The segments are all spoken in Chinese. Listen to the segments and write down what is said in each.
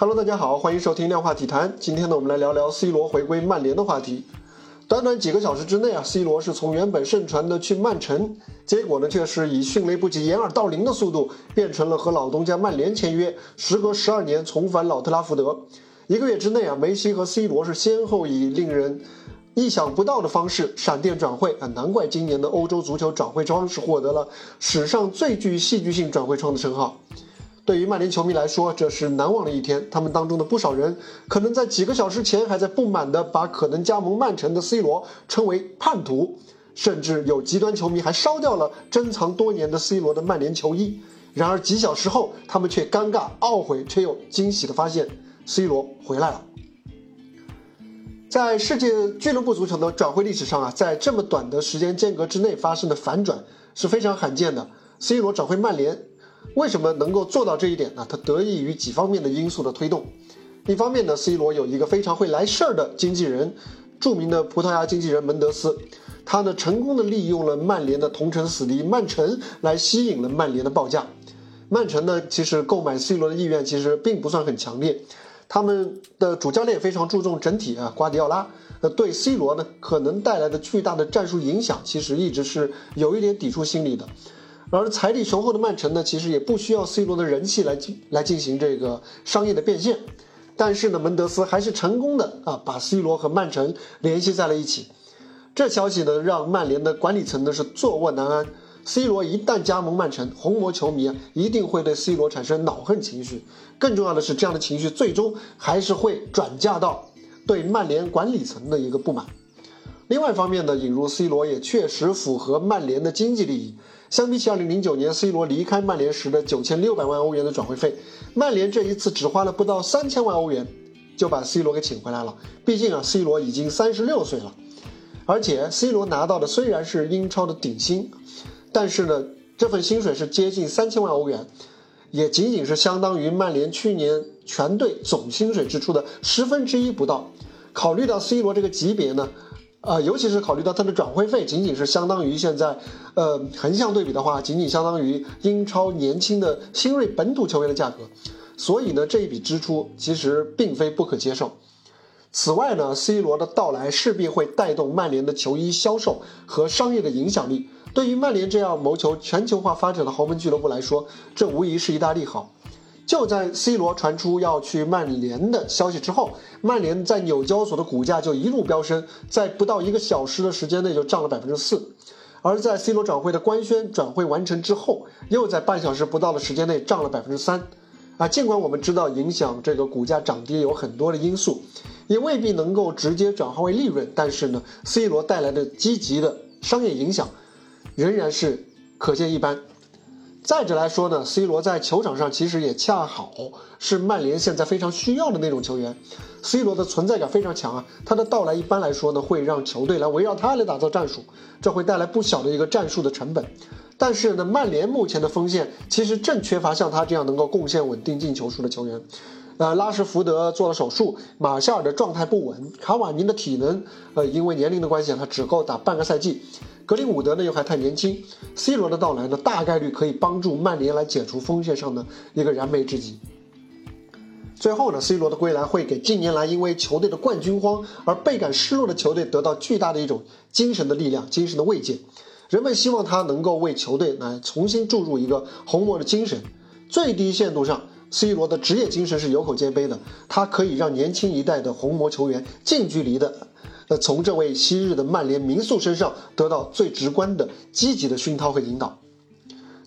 Hello，大家好，欢迎收听量化体坛。今天呢，我们来聊聊 C 罗回归曼联的话题。短短几个小时之内啊，C 罗是从原本盛传的去曼城，结果呢却是以迅雷不及掩耳盗铃的速度，变成了和老东家曼联签约，时隔十二年重返老特拉福德。一个月之内啊，梅西和 C 罗是先后以令人意想不到的方式闪电转会啊，难怪今年的欧洲足球转会窗是获得了史上最具戏剧性转会窗的称号。对于曼联球迷来说，这是难忘的一天。他们当中的不少人，可能在几个小时前还在不满地把可能加盟曼城的 C 罗称为叛徒，甚至有极端球迷还烧掉了珍藏多年的 C 罗的曼联球衣。然而几小时后，他们却尴尬、懊悔，却又惊喜地发现，C 罗回来了。在世界俱乐部足球的转会历史上啊，在这么短的时间间隔之内发生的反转是非常罕见的。C 罗转会曼联。为什么能够做到这一点呢？它得益于几方面的因素的推动。一方面呢，C 罗有一个非常会来事儿的经纪人，著名的葡萄牙经纪人门德斯，他呢成功的利用了曼联的同城死敌曼城来吸引了曼联的报价。曼城呢其实购买 C 罗的意愿其实并不算很强烈，他们的主教练非常注重整体啊，瓜迪奥拉，呃对 C 罗呢可能带来的巨大的战术影响，其实一直是有一点抵触心理的。而财力雄厚的曼城呢，其实也不需要 C 罗的人气来进来进行这个商业的变现，但是呢，门德斯还是成功的啊，把 C 罗和曼城联系在了一起。这消息呢，让曼联的管理层呢是坐卧难安。C 罗一旦加盟曼城，红魔球迷啊一定会对 C 罗产生恼恨情绪。更重要的是，这样的情绪最终还是会转嫁到对曼联管理层的一个不满。另外一方面呢，引入 C 罗也确实符合曼联的经济利益。相比起2009年 C 罗离开曼联时的9600万欧元的转会费，曼联这一次只花了不到3000万欧元，就把 C 罗给请回来了。毕竟啊，C 罗已经36岁了，而且 C 罗拿到的虽然是英超的顶薪，但是呢，这份薪水是接近3000万欧元，也仅仅是相当于曼联去年全队总薪水支出的十分之一不到。考虑到 C 罗这个级别呢。啊，尤其是考虑到他的转会费仅仅是相当于现在，呃，横向对比的话，仅仅相当于英超年轻的新锐本土球员的价格，所以呢，这一笔支出其实并非不可接受。此外呢，C 罗的到来势必会带动曼联的球衣销售和商业的影响力。对于曼联这样谋求全球化发展的豪门俱乐部来说，这无疑是一大利好。就在 C 罗传出要去曼联的消息之后，曼联在纽交所的股价就一路飙升，在不到一个小时的时间内就涨了百分之四。而在 C 罗转会的官宣转会完成之后，又在半小时不到的时间内涨了百分之三。啊，尽管我们知道影响这个股价涨跌有很多的因素，也未必能够直接转化为利润，但是呢，C 罗带来的积极的商业影响，仍然是可见一斑。再者来说呢，C 罗在球场上其实也恰好是曼联现在非常需要的那种球员。C 罗的存在感非常强啊，他的到来一般来说呢，会让球队来围绕他来打造战术，这会带来不小的一个战术的成本。但是呢，曼联目前的锋线其实正缺乏像他这样能够贡献稳定进球数的球员。呃，拉什福德做了手术，马夏尔的状态不稳，卡瓦尼的体能，呃，因为年龄的关系，他只够打半个赛季。格林伍德呢又还太年轻，C 罗的到来呢，大概率可以帮助曼联来解除锋线上的一个燃眉之急。最后呢，C 罗的归来会给近年来因为球队的冠军荒而倍感失落的球队得到巨大的一种精神的力量、精神的慰藉。人们希望他能够为球队来重新注入一个红魔的精神，最低限度上。C 罗的职业精神是有口皆碑的，他可以让年轻一代的红魔球员近距离的，呃，从这位昔日的曼联名宿身上得到最直观的积极的熏陶和引导。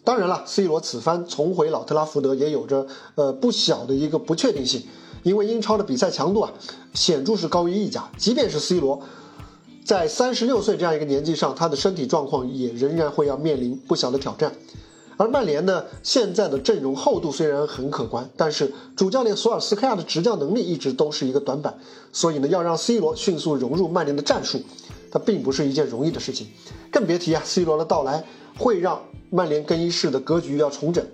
当然了，C 罗此番重回老特拉福德也有着呃不小的一个不确定性，因为英超的比赛强度啊显著是高于意甲，即便是 C 罗在三十六岁这样一个年纪上，他的身体状况也仍然会要面临不小的挑战。而曼联呢，现在的阵容厚度虽然很可观，但是主教练索尔斯克亚的执教能力一直都是一个短板，所以呢，要让 C 罗迅速融入曼联的战术，它并不是一件容易的事情，更别提啊，C 罗的到来会让曼联更衣室的格局要重整。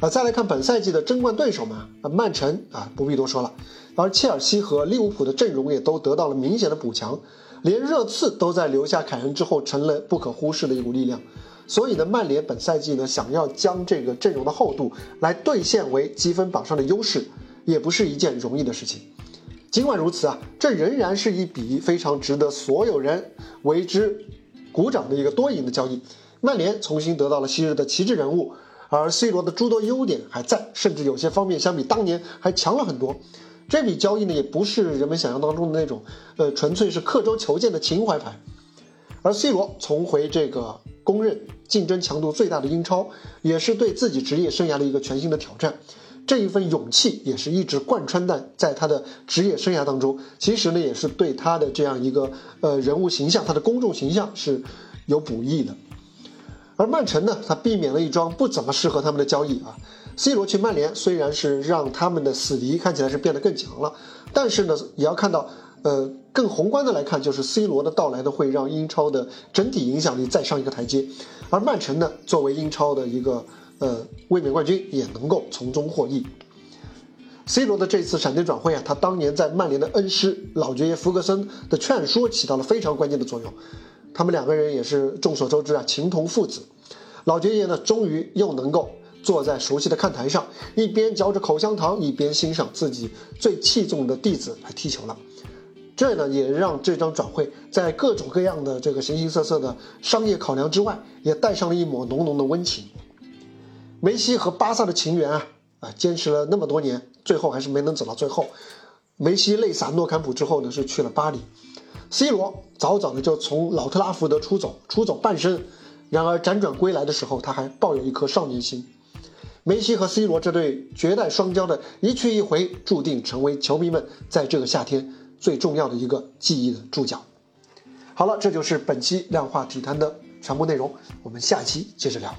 啊，再来看本赛季的争冠对手嘛，啊，曼城啊，不必多说了，而切尔西和利物浦的阵容也都得到了明显的补强，连热刺都在留下凯恩之后成了不可忽视的一股力量。所以呢，曼联本赛季呢，想要将这个阵容的厚度来兑现为积分榜上的优势，也不是一件容易的事情。尽管如此啊，这仍然是一笔非常值得所有人为之鼓掌的一个多赢的交易。曼联重新得到了昔日的旗帜人物，而 C 罗的诸多优点还在，甚至有些方面相比当年还强了很多。这笔交易呢，也不是人们想象当中的那种，呃，纯粹是刻舟求剑的情怀牌。而 C 罗重回这个公认竞争强度最大的英超，也是对自己职业生涯的一个全新的挑战。这一份勇气也是一直贯穿在在他的职业生涯当中。其实呢，也是对他的这样一个呃人物形象，他的公众形象是有补益的。而曼城呢，他避免了一桩不怎么适合他们的交易啊。C 罗去曼联虽然是让他们的死敌看起来是变得更强了，但是呢，也要看到，呃，更宏观的来看，就是 C 罗的到来呢，会让英超的整体影响力再上一个台阶。而曼城呢，作为英超的一个呃卫冕冠军，也能够从中获益。C 罗的这次闪电转会啊，他当年在曼联的恩师老爵爷弗格森的劝说起到了非常关键的作用。他们两个人也是众所周知啊，情同父子。老爵爷呢，终于又能够坐在熟悉的看台上，一边嚼着口香糖，一边欣赏自己最器重的弟子来踢球了。这呢，也让这张转会在各种各样的这个形形色色的商业考量之外，也带上了一抹浓浓的温情。梅西和巴萨的情缘啊，啊，坚持了那么多年，最后还是没能走到最后。梅西泪洒诺坎普之后呢，是去了巴黎。C 罗早早的就从老特拉福德出走，出走半生，然而辗转归来的时候，他还抱有一颗少年心。梅西和 C 罗这对绝代双骄的一去一回，注定成为球迷们在这个夏天最重要的一个记忆的注脚。好了，这就是本期量化体坛的全部内容，我们下期接着聊。